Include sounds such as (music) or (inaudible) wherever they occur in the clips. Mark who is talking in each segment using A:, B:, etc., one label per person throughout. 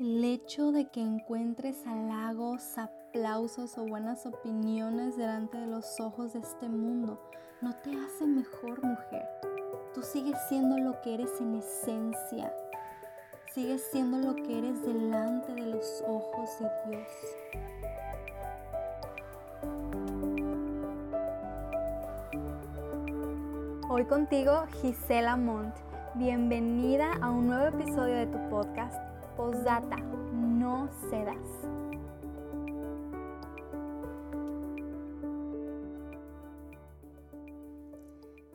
A: El hecho de que encuentres halagos, aplausos o buenas opiniones delante de los ojos de este mundo no te hace mejor mujer. Tú sigues siendo lo que eres en esencia. Sigues siendo lo que eres delante de los ojos de Dios. Hoy contigo Gisela Montt. Bienvenida a un nuevo episodio de tu podcast Postdata, no cedas.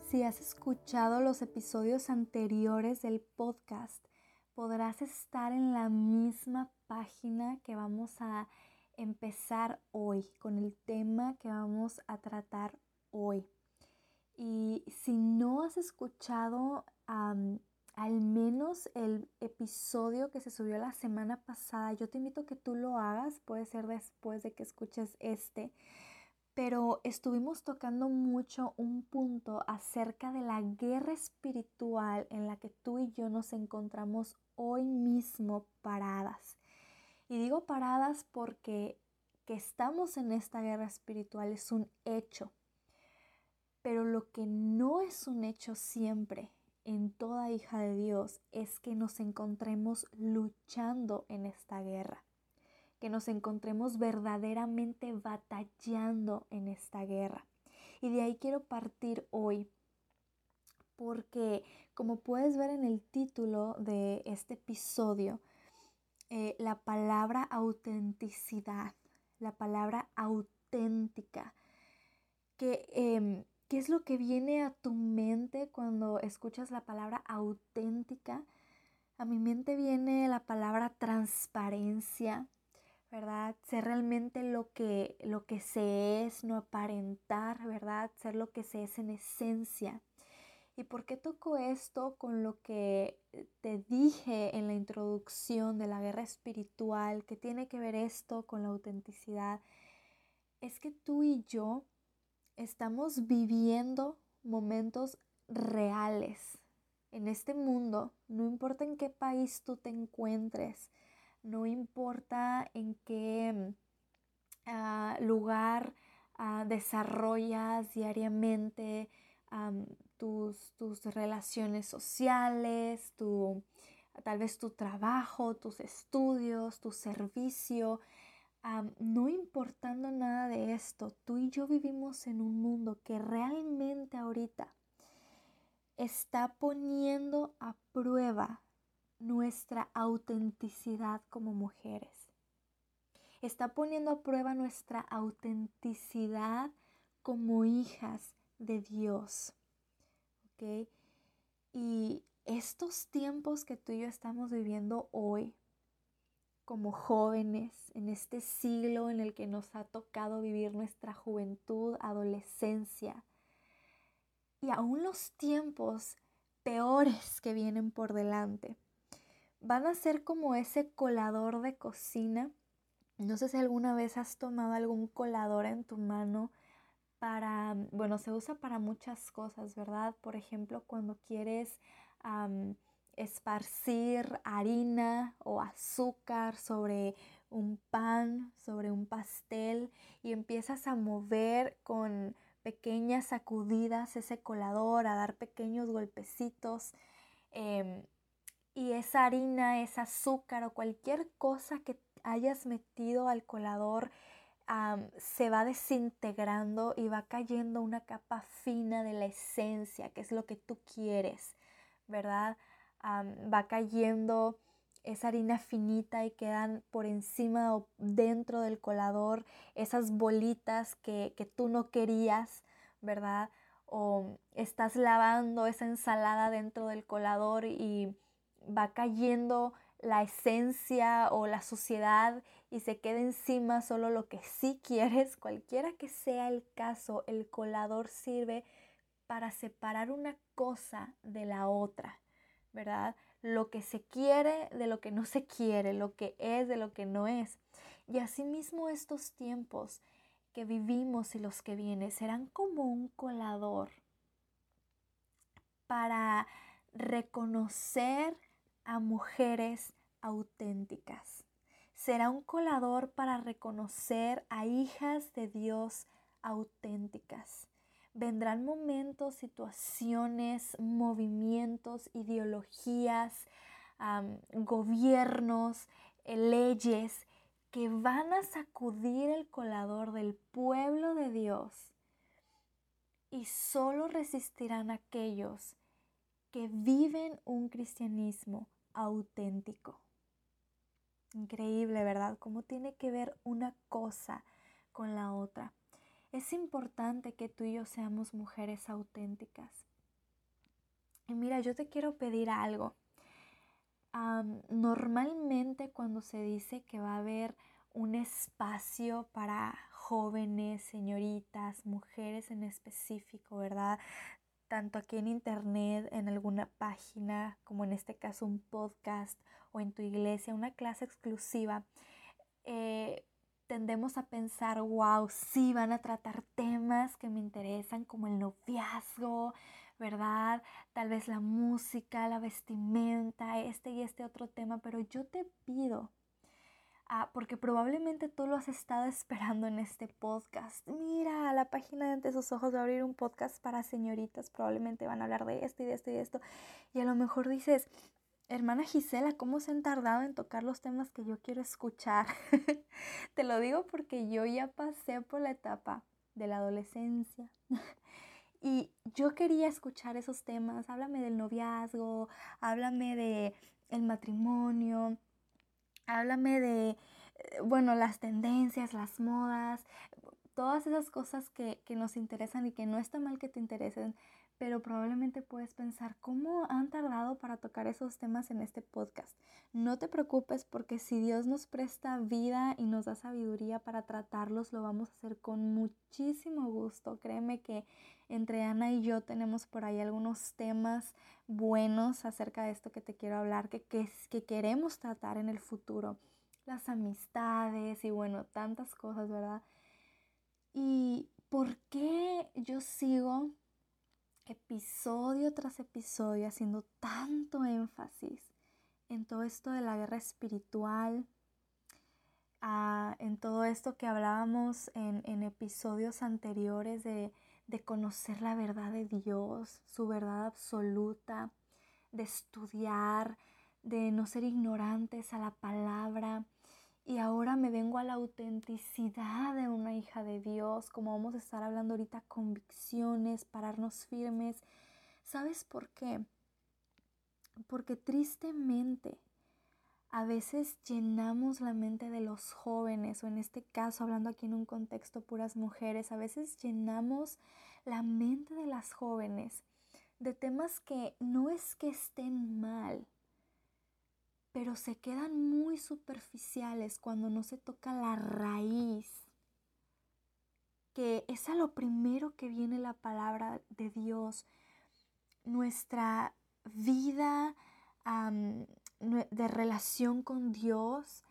A: Si has escuchado los episodios anteriores del podcast, podrás estar en la misma página que vamos a empezar hoy, con el tema que vamos a tratar hoy. Y si no has escuchado al menos el episodio que se subió la semana pasada, yo te invito a que tú lo hagas, puede ser después de que escuches este, pero estuvimos tocando mucho un punto acerca de la guerra espiritual en la que tú y yo nos encontramos hoy mismo paradas. Y digo paradas porque que estamos en esta guerra espiritual es un hecho, pero lo que no es un hecho siempre en toda hija de Dios es que nos encontremos luchando en esta guerra, que nos encontremos verdaderamente batallando en esta guerra. Y de ahí quiero partir hoy, porque como puedes ver en el título de este episodio, eh, la palabra autenticidad, la palabra auténtica, que... Em, ¿Qué es lo que viene a tu mente cuando escuchas la palabra auténtica? A mi mente viene la palabra transparencia, ¿verdad? Ser realmente lo que, lo que se es, no aparentar, ¿verdad? Ser lo que se es en esencia. ¿Y por qué toco esto con lo que te dije en la introducción de la guerra espiritual? que tiene que ver esto con la autenticidad? Es que tú y yo estamos viviendo momentos reales en este mundo, no importa en qué país tú te encuentres, no importa en qué ah, lugar ah, desarrollas diariamente tus, tus, relaciones sociales, tu, tal vez tu trabajo, tus estudios, tu servicio, no importando nada de esto, tú y yo vivimos en un mundo que realmente ahorita está poniendo a prueba nuestra autenticidad como mujeres. Está poniendo a prueba nuestra autenticidad como hijas de Dios. Y estos tiempos que tú y yo estamos viviendo hoy, como jóvenes en este siglo en el que nos ha tocado vivir nuestra juventud, adolescencia y aún los tiempos peores que vienen por delante. Van a ser como ese colador de cocina. No sé si alguna vez has tomado algún colador en tu mano para, bueno, se usa para muchas cosas, ¿verdad? Por ejemplo, cuando quieres esparcir harina o azúcar sobre un pan, sobre un pastel y empiezas a mover con pequeñas sacudidas ese colador, a dar pequeños golpecitos. Em, y esa harina, ese azúcar o cualquier cosa que hayas metido al colador se va desintegrando y va cayendo una capa fina de la esencia, que es lo que tú quieres, ¿verdad? Va cayendo esa harina finita y quedan por encima o dentro del colador esas bolitas que, que tú no querías, ¿verdad? O estás lavando esa ensalada dentro del colador y va cayendo la esencia o la suciedad y se queda encima solo lo que sí quieres, cualquiera que sea el caso, el colador sirve para separar una cosa de la otra. ¿Verdad? Lo que se quiere de lo que no se quiere, lo que es de lo que no es. Y asimismo estos tiempos que vivimos y los que vienen serán como un colador para reconocer a mujeres auténticas. Será un colador para reconocer a hijas de Dios auténticas. Vendrán momentos, situaciones, movimientos, ideologías, gobiernos, eh, leyes que van a sacudir el colador del pueblo de Dios y solo resistirán aquellos que viven un cristianismo auténtico. Increíble, ¿verdad? ¿Cómo tiene que ver una cosa con la otra? Es importante que tú y yo seamos mujeres auténticas. Y mira, yo te quiero pedir algo. normalmente cuando se dice que va a haber un espacio para jóvenes, señoritas, mujeres en específico, ¿verdad? Tanto aquí en internet, en alguna página, como en este caso un podcast o en tu iglesia, una clase exclusiva, eh, tendemos a pensar, wow, sí, van a tratar temas que me interesan como el noviazgo, ¿verdad? Tal vez la música, la vestimenta, este y este otro tema, pero yo te pido, ah, porque probablemente tú lo has estado (laughs) esperando en este podcast. Mira, la página de Ante sus ojos va a abrir un podcast para señoritas, probablemente van a hablar de esto y de esto y de esto. Y a lo mejor dices, Hermana Gisela, ¿cómo se han tardado en tocar los temas que yo quiero escuchar? (laughs) Te lo digo porque yo ya pasé por la etapa de la adolescencia (laughs) y yo quería escuchar esos temas. Háblame del noviazgo, háblame de matrimonio, háblame de, eh, bueno, las tendencias, las modas, todas esas cosas que, que nos interesan y que no está mal que te interesen, pero probablemente puedes pensar cómo han tardado para tocar esos temas en este podcast. No te preocupes porque si Dios nos presta vida y nos da sabiduría para tratarlos, lo vamos a hacer con muchísimo gusto. Créeme que entre Ana y yo tenemos por ahí algunos temas buenos acerca de esto que te quiero hablar, que, que, que queremos tratar en el futuro. Las amistades y bueno, tantas cosas, ¿verdad? ¿Y por qué yo sigo episodio tras episodio haciendo tanto énfasis en todo esto de la guerra espiritual, en todo esto que hablábamos en, episodios anteriores de, de conocer la verdad de Dios, su verdad absoluta, de estudiar, de no ser ignorantes a la palabra, y ahora me vengo a la autenticidad de una hija de Dios, como vamos a estar hablando ahorita, convicciones, pararnos firmes. ¿Sabes por qué? Porque tristemente a veces llenamos la mente de los jóvenes, o en este caso, hablando aquí en un contexto puras mujeres, a veces llenamos la mente de las jóvenes de temas que no es que estén mal, pero se quedan muy superficiales cuando no se toca la raíz, que es a lo primero que viene la palabra de Dios, nuestra vida de relación con Dios,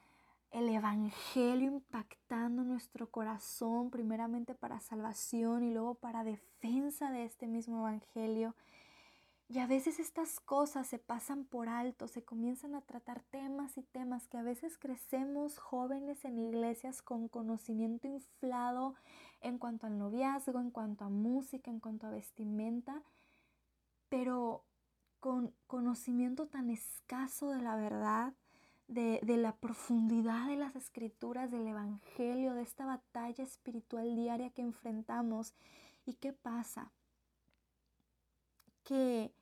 A: el Evangelio impactando nuestro corazón, primeramente para salvación y luego para defensa de este mismo Evangelio. Y a veces estas cosas se pasan por alto, se comienzan a tratar temas y temas que a veces crecemos jóvenes en iglesias con conocimiento inflado en cuanto al noviazgo, en cuanto a música, en cuanto a vestimenta, pero con conocimiento tan escaso de la verdad, de, de la profundidad de las escrituras, del Evangelio, de esta batalla espiritual diaria que enfrentamos. ¿Y qué pasa? que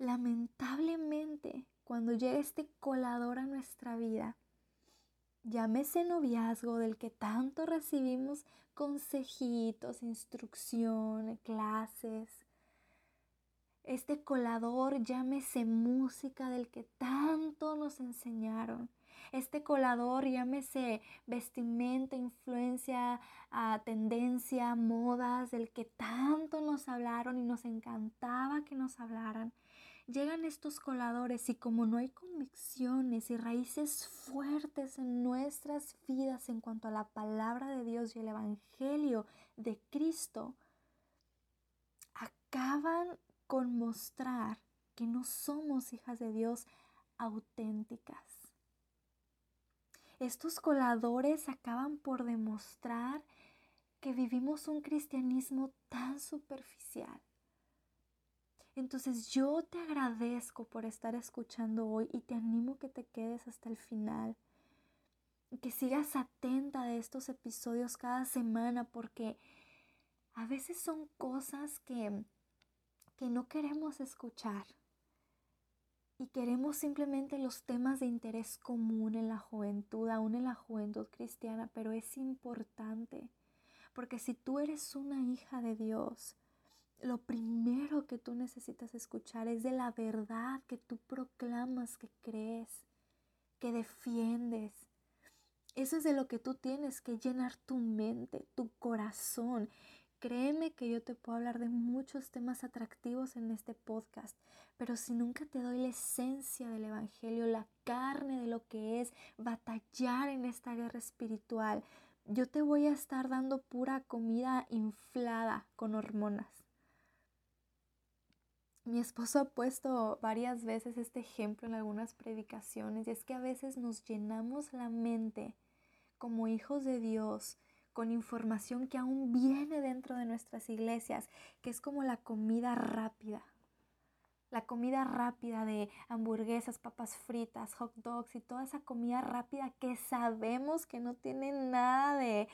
A: lamentablemente cuando llega este colador a nuestra vida, llámese noviazgo del que tanto recibimos consejitos, instrucción, clases, este colador, llámese música del que tanto nos enseñaron. Este colador, llámese vestimenta, influencia, a tendencia, modas, del que tanto nos hablaron y nos encantaba que nos hablaran. Llegan estos coladores y como no hay convicciones y raíces fuertes en nuestras vidas en cuanto a la palabra de Dios y el Evangelio de Cristo, acaban con mostrar que no somos hijas de Dios auténticas. Estos coladores acaban por demostrar que vivimos un cristianismo tan superficial. Entonces yo te agradezco por estar escuchando hoy y te animo que te quedes hasta el final. Que sigas atenta de estos episodios cada semana porque a veces son cosas que, que no queremos escuchar y queremos simplemente los temas de interés común en la juventud, aún en la juventud cristiana, pero es importante porque si tú eres una hija de Dios, lo primero que tú necesitas escuchar es de la verdad que tú proclamas, que crees, que defiendes. Eso es de lo que tú tienes que llenar tu mente, tu corazón. Créeme que yo te puedo hablar de muchos temas atractivos en este podcast, pero si nunca te doy la esencia del Evangelio, la carne de lo que es batallar en esta guerra espiritual, yo te voy a estar dando pura comida inflada con hormonas. Mi esposo ha puesto varias veces este ejemplo en algunas predicaciones y es que a veces nos llenamos la mente como hijos de Dios con información que aún viene dentro de nuestras iglesias, que es como la comida rápida la comida rápida de hamburguesas, papas fritas, hot dogs y toda esa comida rápida que sabemos que no tiene nada de,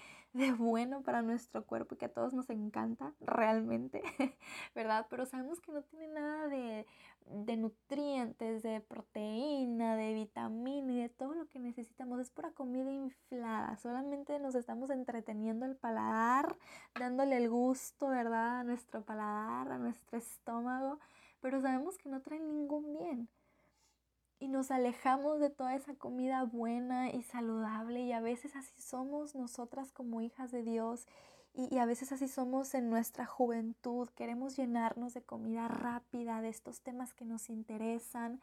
A: bueno para nuestro cuerpo y que a todos nos encanta realmente, (laughs) ¿verdad? Pero sabemos que no tiene nada de, de nutrientes, de proteína, de vitamina y de todo lo que necesitamos. Es pura comida inflada. Solamente nos estamos entreteniendo el paladar, dándole el gusto, ¿verdad? A nuestro paladar, a nuestro estómago pero sabemos que no traen ningún bien. Y nos alejamos de toda esa comida buena y saludable y a veces así somos nosotras como hijas de Dios y, a veces así somos en nuestra juventud. Queremos llenarnos de comida rápida, de estos temas que nos interesan,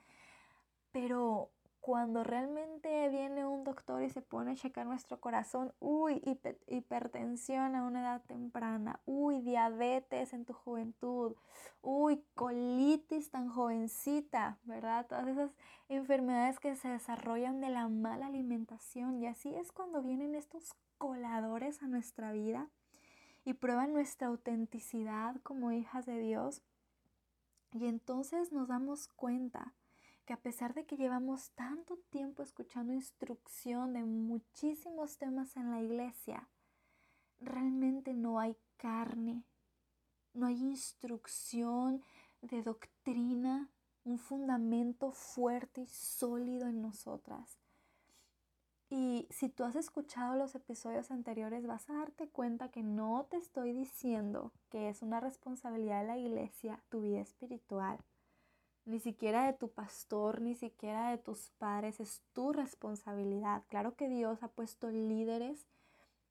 A: pero cuando realmente viene un doctor y se pone a checar nuestro corazón, uy, hipertensión a una edad temprana, uy, diabetes en tu juventud, uy, colitis tan jovencita, ¿verdad? Todas esas enfermedades que se desarrollan de la mala alimentación y así es cuando vienen estos coladores a nuestra vida y prueban nuestra autenticidad como hijas de Dios y entonces nos damos cuenta que a pesar de que llevamos tanto tiempo escuchando instrucción de muchísimos temas en la iglesia, realmente no hay carne, no hay instrucción de doctrina, un fundamento fuerte y sólido en nosotras. Y si tú has escuchado los episodios anteriores, vas a darte cuenta que no te estoy diciendo que es una responsabilidad de la iglesia tu vida espiritual ni siquiera de tu pastor, ni siquiera de tus padres, es tu responsabilidad. Claro que Dios ha puesto líderes,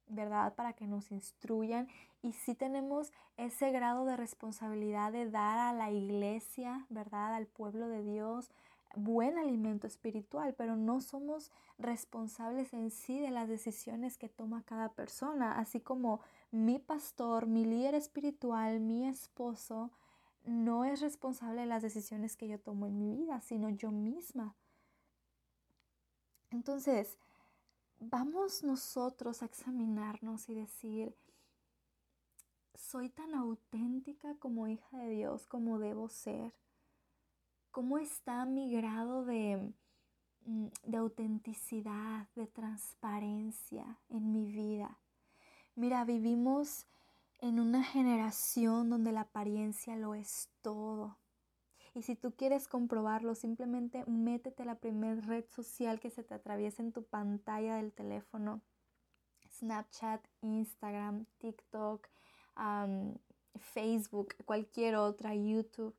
A: ¿verdad? Para que nos instruyan y sí tenemos ese grado de responsabilidad de dar a la iglesia, ¿verdad? Al pueblo de Dios buen alimento espiritual, pero no somos responsables en sí de las decisiones que toma cada persona, así como mi pastor, mi líder espiritual, mi esposo, no es responsable de las decisiones que yo tomo en mi vida, sino yo misma. Entonces, vamos nosotros a examinarnos y decir, ¿soy tan auténtica como hija de Dios como debo ser? ¿Cómo está mi grado de, mm, de autenticidad, de transparencia en mi vida? Mira, vivimos en una generación donde la apariencia lo es todo. Y si tú quieres comprobarlo, simplemente métete a la primera red social que se te atraviesa en tu pantalla del teléfono. Snapchat, Instagram, TikTok, Facebook, cualquier otra, YouTube.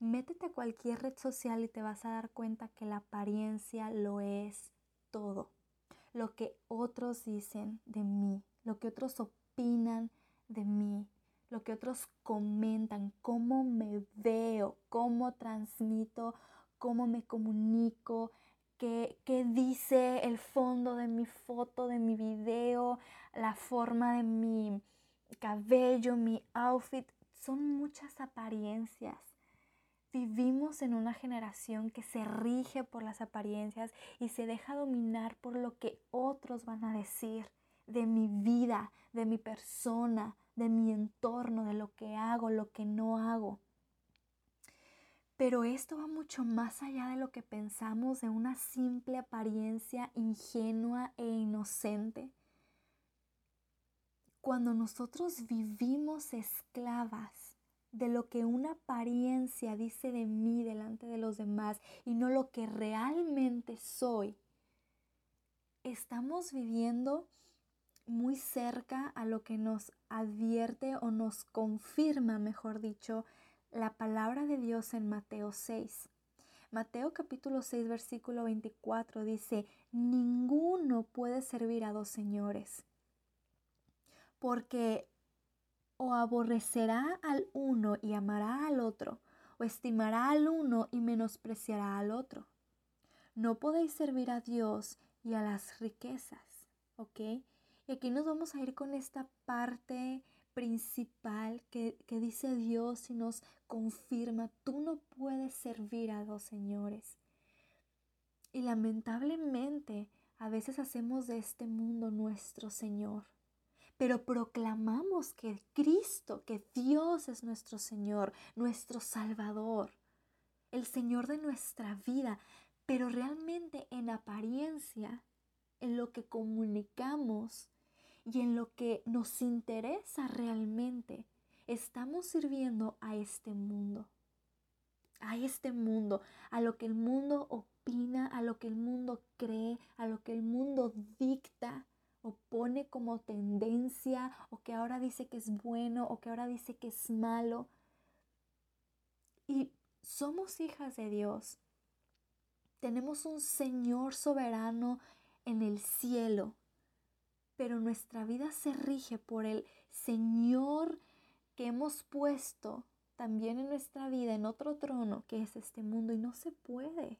A: Métete a cualquier red social y te vas a dar cuenta que la apariencia lo es todo. Lo que otros dicen de mí, lo que otros opinan de mí, lo que otros comentan, cómo me veo, cómo transmito, cómo me comunico, qué, qué dice el fondo de mi foto, de mi video, la forma de mi cabello, mi outfit. Son muchas apariencias. Vivimos en una generación que se rige por las apariencias y se deja dominar por lo que otros van a decir de mi vida, de mi persona, de mi entorno, de lo que hago, lo que no hago. Pero esto va mucho más allá de lo que pensamos de una simple apariencia ingenua e inocente. Cuando nosotros vivimos esclavas de lo que una apariencia dice de mí delante de los demás y no lo que realmente soy, estamos viviendo muy cerca a lo que nos advierte o nos confirma, mejor dicho, la palabra de Dios en Mateo 6. Mateo capítulo 6 versículo 24 dice, ninguno puede servir a dos señores, porque o aborrecerá al uno y amará al otro, o estimará al uno y menospreciará al otro. No podéis servir a Dios y a las riquezas, ¿ok? Y aquí nos vamos a ir con esta parte principal que, que dice Dios y nos confirma, tú no puedes servir a dos señores. Y lamentablemente a veces hacemos de este mundo nuestro Señor pero proclamamos que Cristo, que Dios es nuestro Señor, nuestro Salvador, el Señor de nuestra vida, pero realmente en apariencia, en lo que comunicamos y en lo que nos interesa realmente, estamos sirviendo a este mundo, a este mundo, a lo que el mundo opina, a lo que el mundo cree, a lo que el mundo dicta pone como tendencia o que ahora dice que es bueno o que ahora dice que es malo. Y somos hijas de Dios. Tenemos un Señor soberano en el cielo, pero nuestra vida se rige por el Señor que hemos puesto también en nuestra vida en otro trono que es este mundo y no se puede.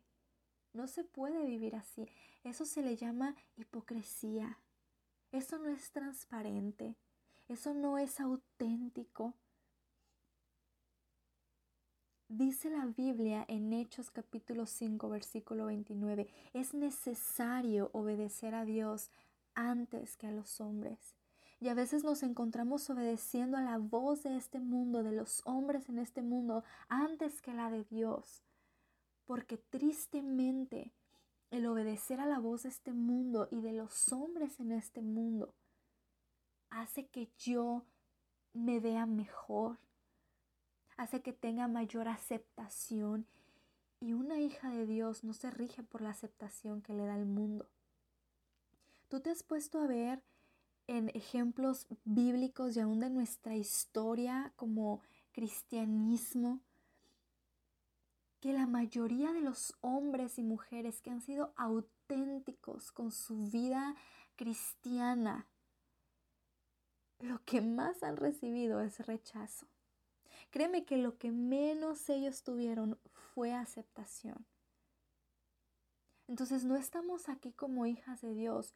A: No se puede vivir así. Eso se le llama hipocresía. Eso no es transparente, eso no es auténtico. Dice la Biblia en Hechos capítulo 5 versículo 29, es necesario obedecer a Dios antes que a los hombres. Y a veces nos encontramos obedeciendo a la voz de este mundo, de los hombres en este mundo, antes que la de Dios. Porque tristemente el obedecer a la voz de este mundo y de los hombres en este mundo hace que yo me vea mejor, hace que tenga mayor aceptación y una hija de Dios no se rige por la aceptación que le da el mundo. Tú te has puesto a ver en ejemplos bíblicos y aún de nuestra historia como cristianismo, que la mayoría de los hombres y mujeres que han sido auténticos con su vida cristiana, lo que más han recibido es rechazo. Créeme que lo que menos ellos tuvieron fue aceptación. Entonces no estamos aquí como hijas de Dios,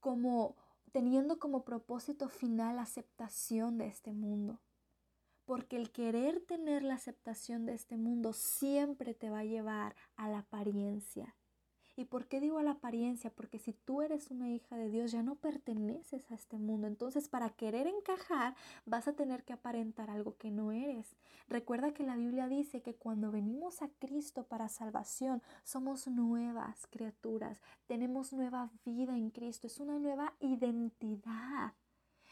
A: como teniendo como propósito final aceptación de este mundo porque el querer tener la aceptación de este mundo siempre te va a llevar a la apariencia. ¿Y por qué digo a la apariencia? Porque si tú eres una hija de Dios ya no perteneces a este mundo. Entonces para querer encajar vas a tener que aparentar algo que no eres. Recuerda que la Biblia dice que cuando venimos a Cristo para salvación somos nuevas criaturas. Tenemos nueva vida en Cristo. Es una nueva identidad.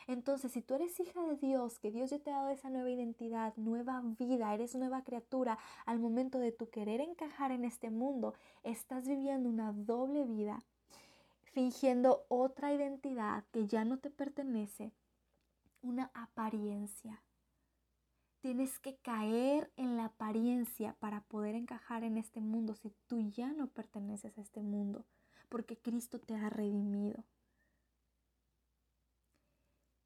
A: Entonces, si tú eres hija de Dios, que Dios ya te ha dado esa nueva identidad, nueva vida, eres nueva criatura, al momento de tu querer encajar en este mundo, estás viviendo una doble vida, fingiendo otra identidad que ya no te pertenece, una apariencia. Tienes que caer en la apariencia para poder encajar en este mundo si tú ya no perteneces a este mundo, porque Cristo te ha redimido.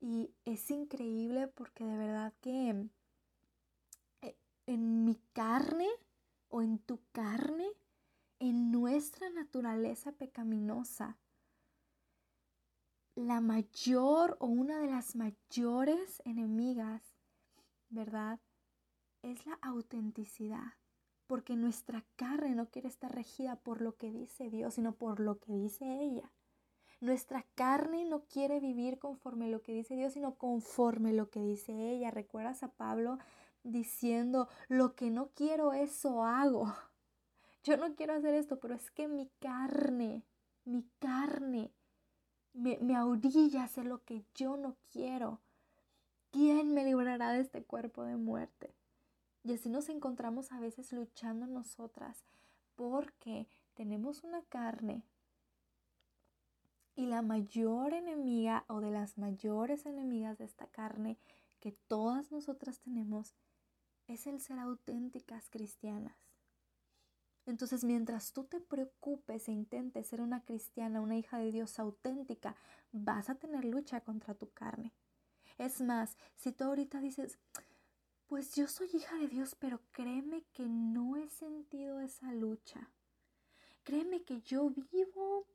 A: Y es increíble porque de verdad que eh, en mi carne o en tu carne, en nuestra naturaleza pecaminosa, la mayor o una de las mayores enemigas, ¿verdad? es la autenticidad, porque nuestra carne no quiere estar regida por lo que dice Dios, sino por lo que dice ella. Nuestra carne no quiere vivir conforme lo que dice Dios, sino conforme lo que dice ella. ¿Recuerdas a Pablo diciendo, lo que no quiero, eso hago? (laughs) Yo no quiero hacer esto, pero es que mi carne, mi carne me, me a hacer lo que yo no quiero. ¿Quién me librará de este cuerpo de muerte? Y así nos encontramos a veces luchando nosotras porque tenemos una carne y la mayor enemiga o de las mayores enemigas de esta carne que todas nosotras tenemos es el ser auténticas cristianas. Entonces, mientras tú te preocupes e intentes ser una cristiana, una hija de Dios auténtica, vas a tener lucha contra tu carne. Es más, si tú ahorita dices, pues yo soy hija de Dios, pero créeme que no he sentido esa lucha. Créeme que yo vivo,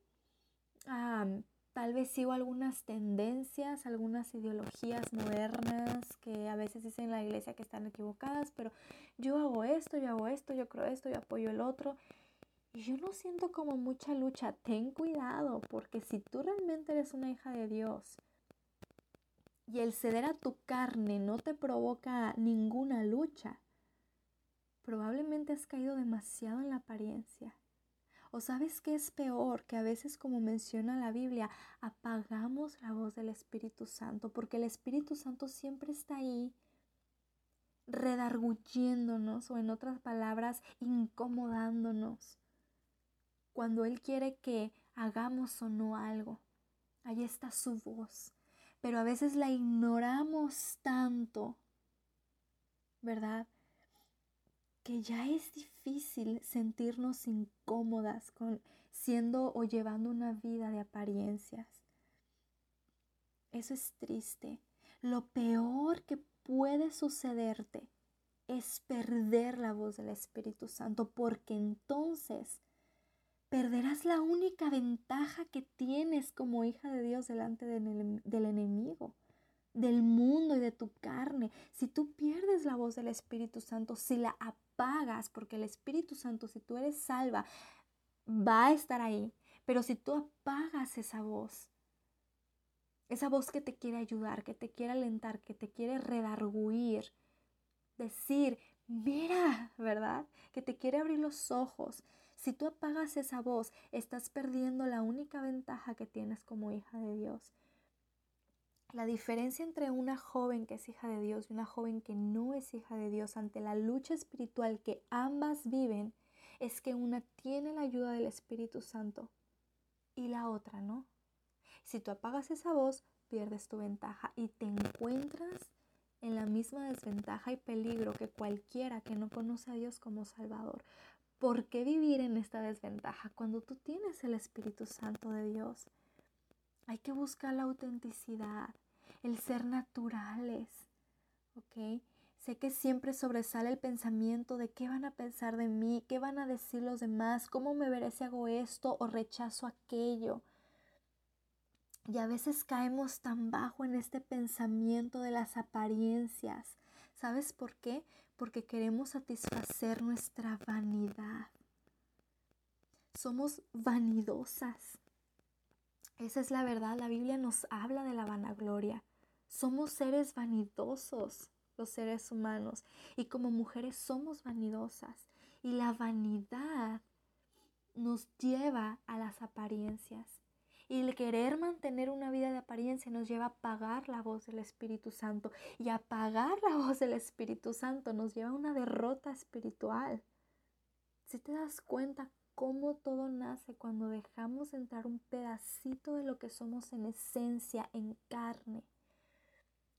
A: tal vez sigo algunas tendencias, algunas ideologías modernas que a veces dicen en la iglesia que están equivocadas, pero yo hago esto, yo hago esto, yo creo esto, yo apoyo el otro. Y yo no siento como mucha lucha. Ten cuidado, porque si tú realmente eres una hija de Dios, y el ceder a tu carne no te provoca ninguna lucha, probablemente has caído demasiado en la apariencia. O sabes qué es peor, que a veces como menciona la Biblia, apagamos la voz del Espíritu Santo, porque el Espíritu Santo siempre está ahí redarguyéndonos o en otras palabras, incomodándonos. Cuando Él quiere que hagamos o no algo, ahí está su voz pero a veces la ignoramos tanto, ¿verdad? Que ya es difícil sentirnos incómodas con siendo o llevando una vida de apariencias. Eso es triste. Lo peor que puede sucederte es perder la voz del Espíritu Santo, porque entonces perderás la única ventaja que tienes como hija de Dios delante del enemigo, del mundo y de tu carne. Si tú pierdes la voz del Espíritu Santo, si la apagas, porque el Espíritu Santo, si tú eres salva, va a estar ahí. Pero si tú apagas esa voz, esa voz que te quiere ayudar, que te quiere alentar, que te quiere redarguir, decir, mira, ¿verdad? Que te quiere abrir los ojos, si tú apagas esa voz, estás perdiendo la única ventaja que tienes como hija de Dios. La diferencia entre una joven que es hija de Dios y una joven que no es hija de Dios ante la lucha espiritual que ambas viven es que una tiene la ayuda del Espíritu Santo y la otra no. Si tú apagas esa voz, pierdes tu ventaja y te encuentras en la misma desventaja y peligro que cualquiera que no conoce a Dios como Salvador. ¿Por qué vivir en esta desventaja cuando tú tienes el Espíritu Santo de Dios? Hay que buscar la autenticidad, el ser naturales, ¿ok? Sé que siempre sobresale el pensamiento de qué van a pensar de mí, qué van a decir los demás, cómo me veré si hago esto o rechazo aquello. Y a veces caemos tan bajo en este pensamiento de las apariencias. ¿Sabes por qué? porque queremos satisfacer nuestra vanidad. Somos vanidosas. Esa es la verdad. La Biblia nos habla de la vanagloria. Somos seres vanidosos, los seres humanos. Y como mujeres somos vanidosas. Y la vanidad nos lleva a las apariencias. Y el querer mantener una vida de apariencia nos lleva a apagar la voz del Espíritu Santo. Y apagar la voz del Espíritu Santo nos lleva a una derrota espiritual. Si te das cuenta cómo todo nace cuando dejamos entrar un pedacito de lo que somos en esencia, en carne,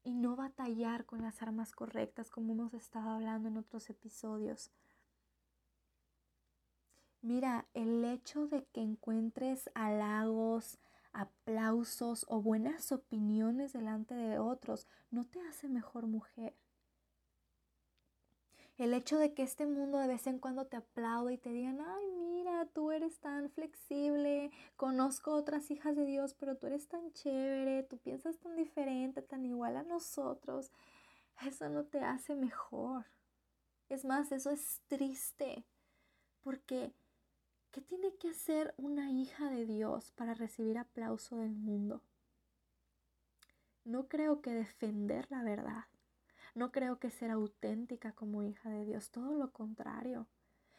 A: y no batallar con las armas correctas como hemos estado hablando en otros episodios. Mira, el hecho de que encuentres halagos, aplausos o buenas opiniones delante de otros no te hace mejor mujer. El hecho de que este mundo de vez en cuando te aplaude y te digan, ay, mira, tú eres tan flexible, conozco otras hijas de Dios, pero tú eres tan chévere, tú piensas tan diferente, tan igual a nosotros, eso no te hace mejor. Es más, eso es triste, porque ¿qué tiene que hacer una hija de Dios para recibir aplauso del mundo? No creo que defender la verdad. No creo que ser auténtica como hija de Dios, todo lo contrario.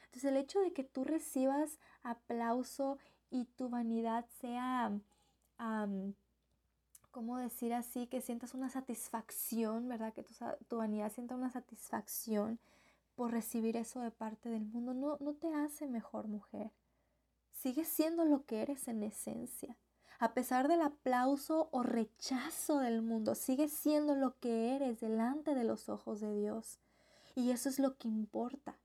A: Entonces el hecho de que tú recibas aplauso y tu vanidad sea, ¿cómo decir así? Que sientas una satisfacción, ¿verdad? Que tu, tu, vanidad sienta una satisfacción por recibir eso de parte del mundo, no, no te hace mejor mujer. Sigues siendo lo que eres en esencia. A pesar del aplauso o rechazo del mundo, sigues siendo lo que eres delante de los ojos de Dios. Y eso es lo que importa.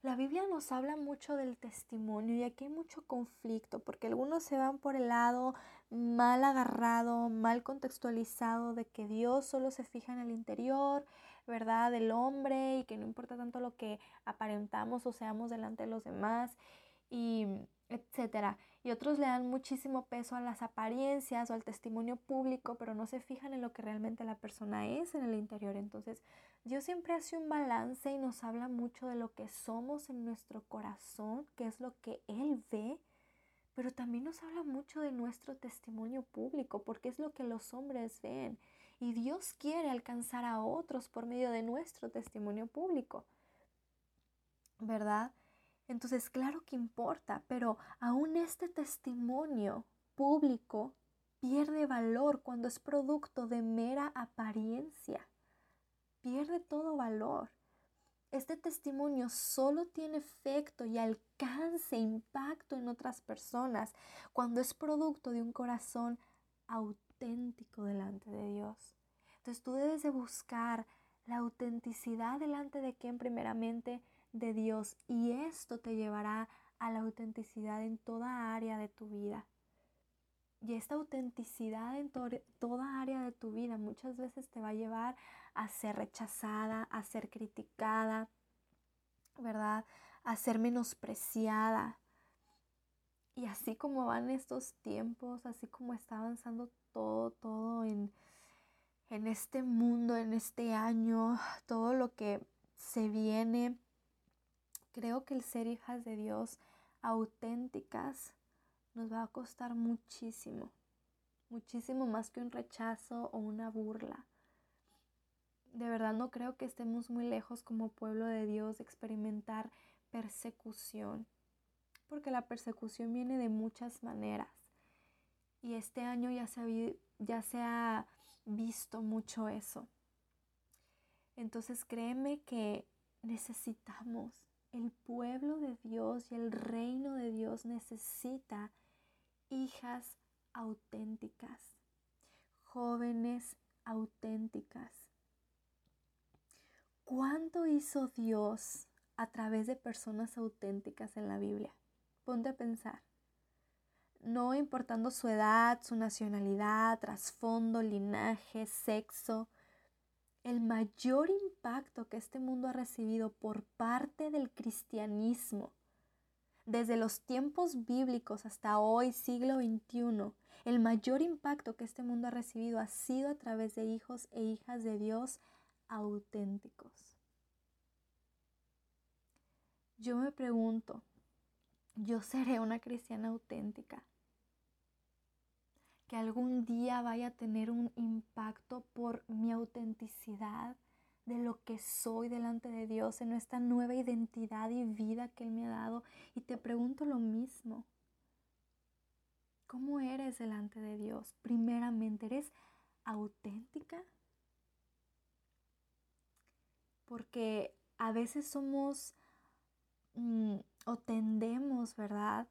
A: La Biblia nos habla mucho del testimonio y aquí hay mucho conflicto porque algunos se van por el lado mal agarrado, mal contextualizado de que Dios solo se fija en el interior, ¿verdad? Del hombre y que no importa tanto lo que aparentamos o seamos delante de los demás y etcétera. Y otros le dan muchísimo peso a las apariencias o al testimonio público, pero no se fijan en lo que realmente la persona es en el interior. Entonces, Dios siempre hace un balance y nos habla mucho de lo que somos en nuestro corazón, que es lo que Él ve, pero también nos habla mucho de nuestro testimonio público, porque es lo que los hombres ven. Y Dios quiere alcanzar a otros por medio de nuestro testimonio público. ¿Verdad? Entonces, claro que importa, pero aún este testimonio público pierde valor cuando es producto de mera apariencia. Pierde todo valor. Este testimonio solo tiene efecto y alcance, impacto en otras personas cuando es producto de un corazón auténtico delante de Dios. Entonces tú debes de buscar la autenticidad delante de quien primeramente de Dios y esto te llevará a la autenticidad en toda área de tu vida. Y esta autenticidad en toda área de tu vida muchas veces te va a llevar a ser rechazada, a ser criticada, ¿verdad? A ser menospreciada. Y así como van estos tiempos, así como está avanzando todo, todo en, en este mundo, en este año, todo lo que se viene, Creo que el ser hijas de Dios auténticas nos va a costar muchísimo, muchísimo más que un rechazo o una burla. De verdad no creo que estemos muy lejos como pueblo de Dios de experimentar persecución, porque la persecución viene de muchas maneras. Y este año ya se ha, ya se ha visto mucho eso. Entonces créeme que necesitamos el pueblo de Dios y el reino de Dios necesita hijas auténticas, jóvenes auténticas. ¿Cuánto hizo Dios a través de personas auténticas en la Biblia? Ponte a pensar. No importando su edad, su nacionalidad, trasfondo, linaje, sexo, el mayor impacto que este mundo ha recibido por parte del cristianismo, desde los tiempos bíblicos hasta hoy, siglo XXI, el mayor impacto que este mundo ha recibido ha sido a través de hijos e hijas de Dios auténticos. Yo me pregunto, ¿yo seré una cristiana auténtica? Que algún día vaya a tener un impacto por mi autenticidad de lo que soy delante de Dios en esta nueva identidad y vida que Él me ha dado. Y te pregunto lo mismo. ¿Cómo eres delante de Dios? Primeramente, ¿eres auténtica? Porque a veces somos mm, o tendemos, ¿verdad?,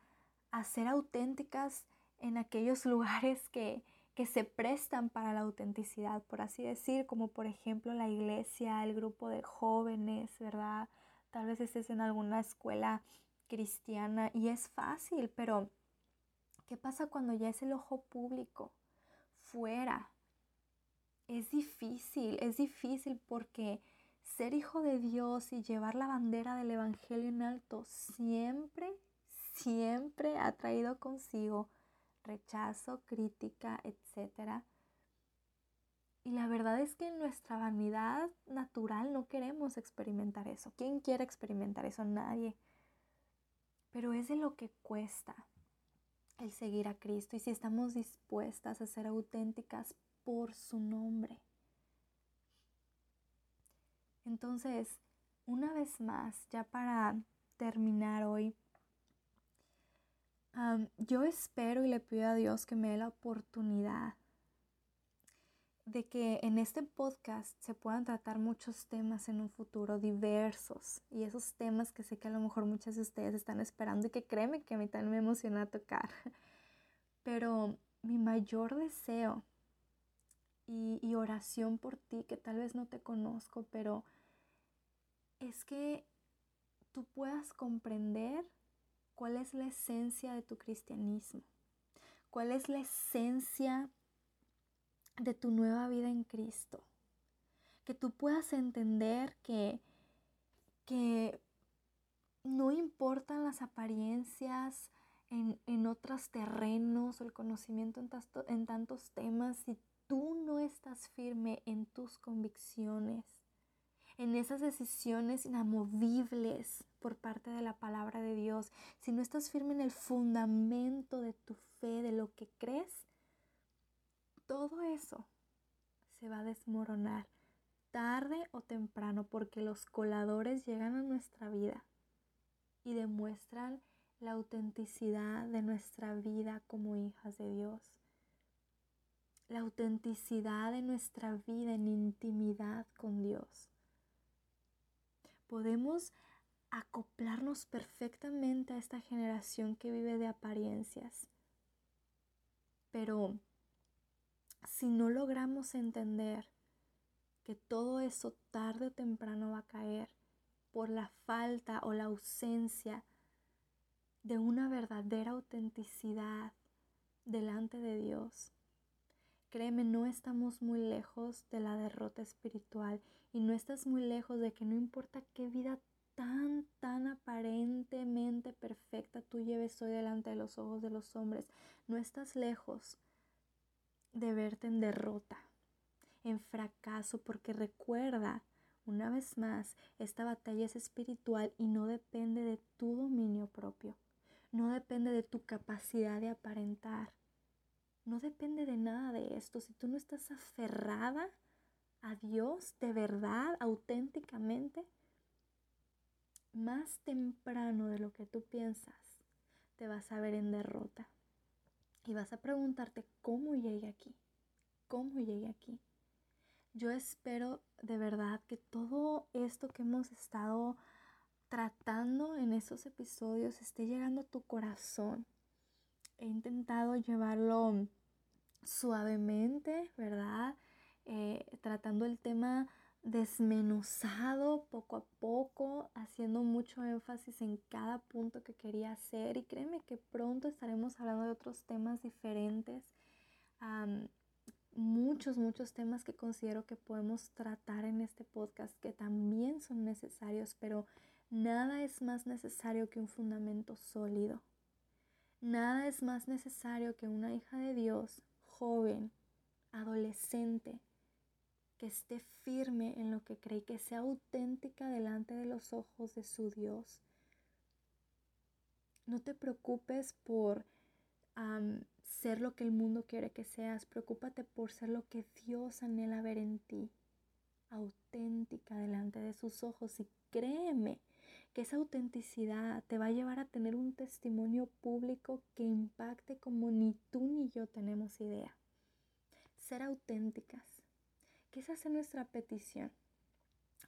A: a ser auténticas en aquellos lugares que, que se prestan para la autenticidad, por así decir, como por ejemplo la iglesia, el grupo de jóvenes, ¿verdad? Tal vez estés en alguna escuela cristiana y es fácil, pero ¿qué pasa cuando ya es el ojo público? Fuera. Es difícil, es difícil porque ser hijo de Dios y llevar la bandera del Evangelio en alto siempre, siempre ha traído consigo rechazo, crítica, etc. Y la verdad es que en nuestra vanidad natural no queremos experimentar eso. ¿Quién quiere experimentar eso? Nadie. Pero es de lo que cuesta el seguir a Cristo y si estamos dispuestas a ser auténticas por su nombre. Entonces, una vez más, ya para terminar hoy, yo espero y le pido a Dios que me dé la oportunidad de que en este podcast se puedan tratar muchos temas en un futuro diversos y esos temas que sé que a lo mejor muchas de ustedes están esperando y que créeme que a mí también me emociona tocar. (laughs) Pero mi mayor deseo y, y oración por ti, que tal vez no te conozco, pero es que tú puedas comprender cuál es la esencia de tu cristianismo, cuál es la esencia de tu nueva vida en Cristo. Que tú puedas entender que, que no importan las apariencias en, en otros terrenos o el conocimiento en, en tantos temas si tú no estás firme en tus convicciones, en esas decisiones inamovibles por parte de la palabra de Dios, si no estás firme en el fundamento de tu fe, de lo que crees, todo eso se va a desmoronar tarde o temprano porque los coladores llegan a nuestra vida y demuestran la autenticidad de nuestra vida como hijas de Dios. La autenticidad de nuestra vida en intimidad con Dios. Podemos acoplarnos perfectamente a esta generación que vive de apariencias. Pero si no logramos entender que todo eso tarde o temprano va a caer por la falta o la ausencia de una verdadera autenticidad delante de Dios. Créeme, no estamos muy lejos de la derrota espiritual y no estás muy lejos de que no importa qué vida tan, tan aparentemente perfecta tú lleves hoy delante de los ojos de los hombres, no estás lejos de verte en derrota, en fracaso, porque recuerda, una vez más, esta batalla es espiritual y no depende de tu dominio propio, no depende de tu capacidad de aparentar, no depende de nada de esto. Si tú no estás aferrada a Dios de verdad, auténticamente, más temprano de lo que tú piensas, te vas a ver en derrota. Y vas a preguntarte cómo llegué aquí, cómo llegué aquí. Yo espero de verdad que todo esto que hemos estado tratando en estos episodios esté llegando a tu corazón. He intentado llevarlo suavemente, ¿verdad? Eh, tratando el tema desmenuzado poco a poco, haciendo mucho énfasis en cada punto que quería hacer y créeme que pronto estaremos hablando de otros temas diferentes, muchos, muchos temas que considero que podemos tratar en este podcast que también son necesarios, pero nada es más necesario que un fundamento sólido. Nada es más necesario que una hija de Dios, joven, adolescente, que esté firme en lo que cree, que sea auténtica delante de los ojos de su Dios. No te preocupes por ser lo que el mundo quiere que seas, preocúpate por ser lo que Dios anhela ver en ti, auténtica delante de sus ojos y créeme que esa autenticidad te va a llevar a tener un testimonio público que impacte como ni tú ni yo tenemos idea. Ser auténticas que esa sea nuestra petición.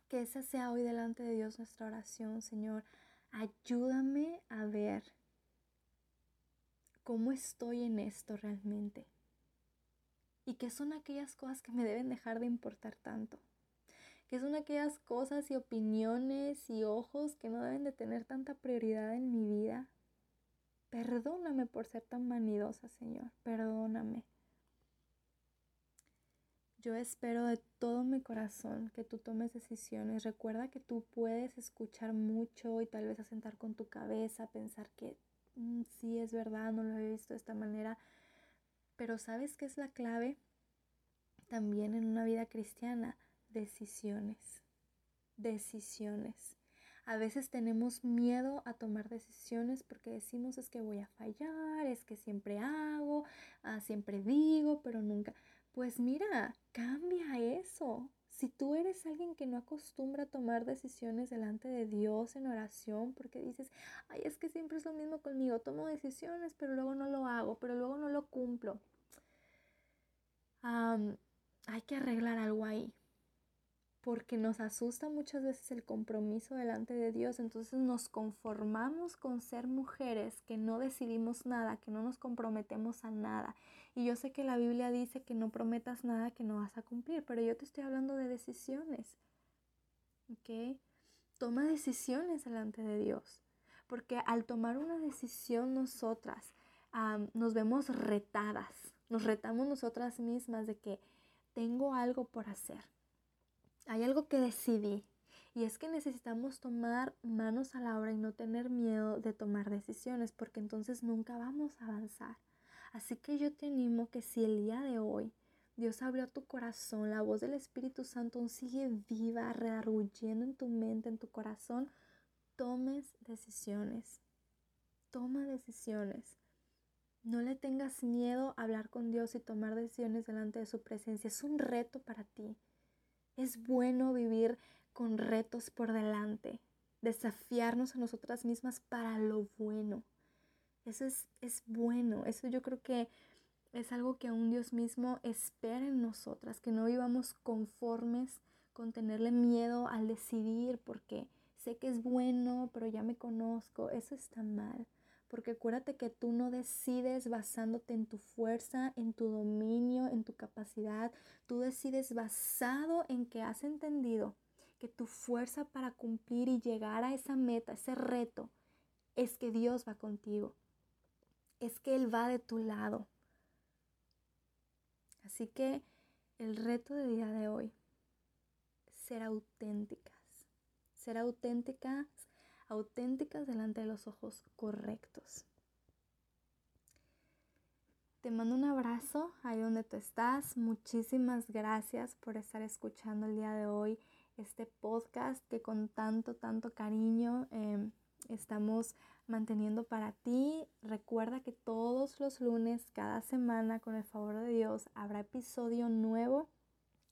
A: Que esa sea hoy delante de Dios nuestra oración, Señor. Ayúdame a ver cómo estoy en esto realmente. Y qué son aquellas cosas que me deben dejar de importar tanto. Que son aquellas cosas y opiniones y ojos que no deben de tener tanta prioridad en mi vida. Perdóname por ser tan vanidosa, Señor. Perdóname. Yo espero de todo mi corazón que tú tomes decisiones. Recuerda que tú puedes escuchar mucho y tal vez asentar con tu cabeza, pensar que mm, sí es verdad, no lo he visto de esta manera. Pero ¿sabes qué es la clave? también en una vida cristiana, decisiones, decisiones. A veces tenemos miedo a tomar decisiones porque decimos es que voy a fallar, es que siempre hago, ah, siempre digo, pero nunca. Pues mira, cambia eso. Si tú eres alguien que no acostumbra a tomar decisiones delante de Dios en oración, porque dices, ay, es que siempre es lo mismo conmigo, tomo decisiones, pero luego no lo hago, pero luego no lo cumplo. hay que arreglar algo ahí porque nos asusta muchas veces el compromiso delante de Dios, entonces nos conformamos con ser mujeres que no decidimos nada, que no nos comprometemos a nada. Y yo sé que la Biblia dice que no prometas nada que no vas a cumplir, pero yo te estoy hablando de decisiones. ¿Ok? Toma decisiones delante de Dios, porque al tomar una decisión nosotras nos vemos retadas, nos retamos nosotras mismas de que tengo algo por hacer hay algo que decidí y es que necesitamos tomar manos a la obra y no tener miedo de tomar decisiones porque entonces nunca vamos a avanzar. Así que yo te animo que si el día de hoy Dios abrió tu corazón, la voz del Espíritu Santo sigue viva, rearguyendo en tu mente, en tu corazón, tomes decisiones. Toma decisiones. No le tengas miedo a hablar con Dios y tomar decisiones delante de su presencia. Es un reto para ti. Es bueno vivir con retos por delante, desafiarnos a nosotras mismas para lo bueno. Eso es, es bueno, eso yo creo que es algo que un Dios mismo espera en nosotras, que no vivamos conformes con tenerle miedo al decidir porque sé que es bueno, pero ya me conozco, eso está mal. Porque acuérdate que tú no decides basándote en tu fuerza, en tu dominio, en tu capacidad. Tú decides basado en que has entendido que tu fuerza para cumplir y llegar a esa meta, ese reto, es que Dios va contigo. Es que Él va de tu lado. Así que el reto de día de hoy, ser auténticas. Ser auténticas auténticas delante de los ojos correctos. Te mando un abrazo ahí donde tú estás. Muchísimas gracias por estar escuchando el día de hoy este podcast que con tanto, tanto cariño em, estamos manteniendo para ti. Recuerda que todos los lunes, cada semana, con el favor de Dios, habrá episodio nuevo.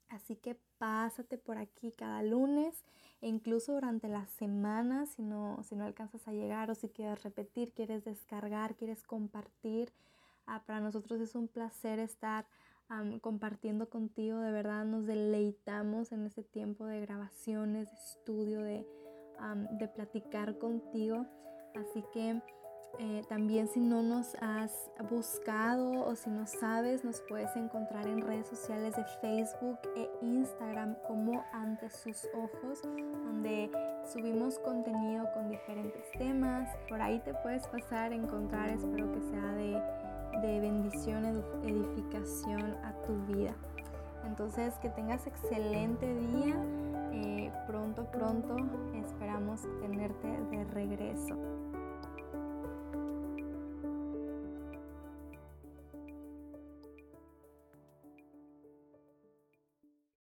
A: Así que pásate por aquí cada lunes e incluso durante la semana si no, si no alcanzas a llegar o si quieres repetir, quieres descargar, quieres compartir. Ah, para nosotros es un placer estar compartiendo contigo, de verdad nos deleitamos en este tiempo de grabaciones, de estudio, de, de platicar contigo. Así que eh, también si no nos has buscado o si no sabes, nos puedes encontrar en redes sociales de Facebook e Instagram como ante sus ojos, donde subimos contenido con diferentes temas. Por ahí te puedes pasar encontrar, espero que sea de, de bendición, edificación a tu vida. Entonces, que tengas excelente día pronto, pronto esperamos tenerte de regreso.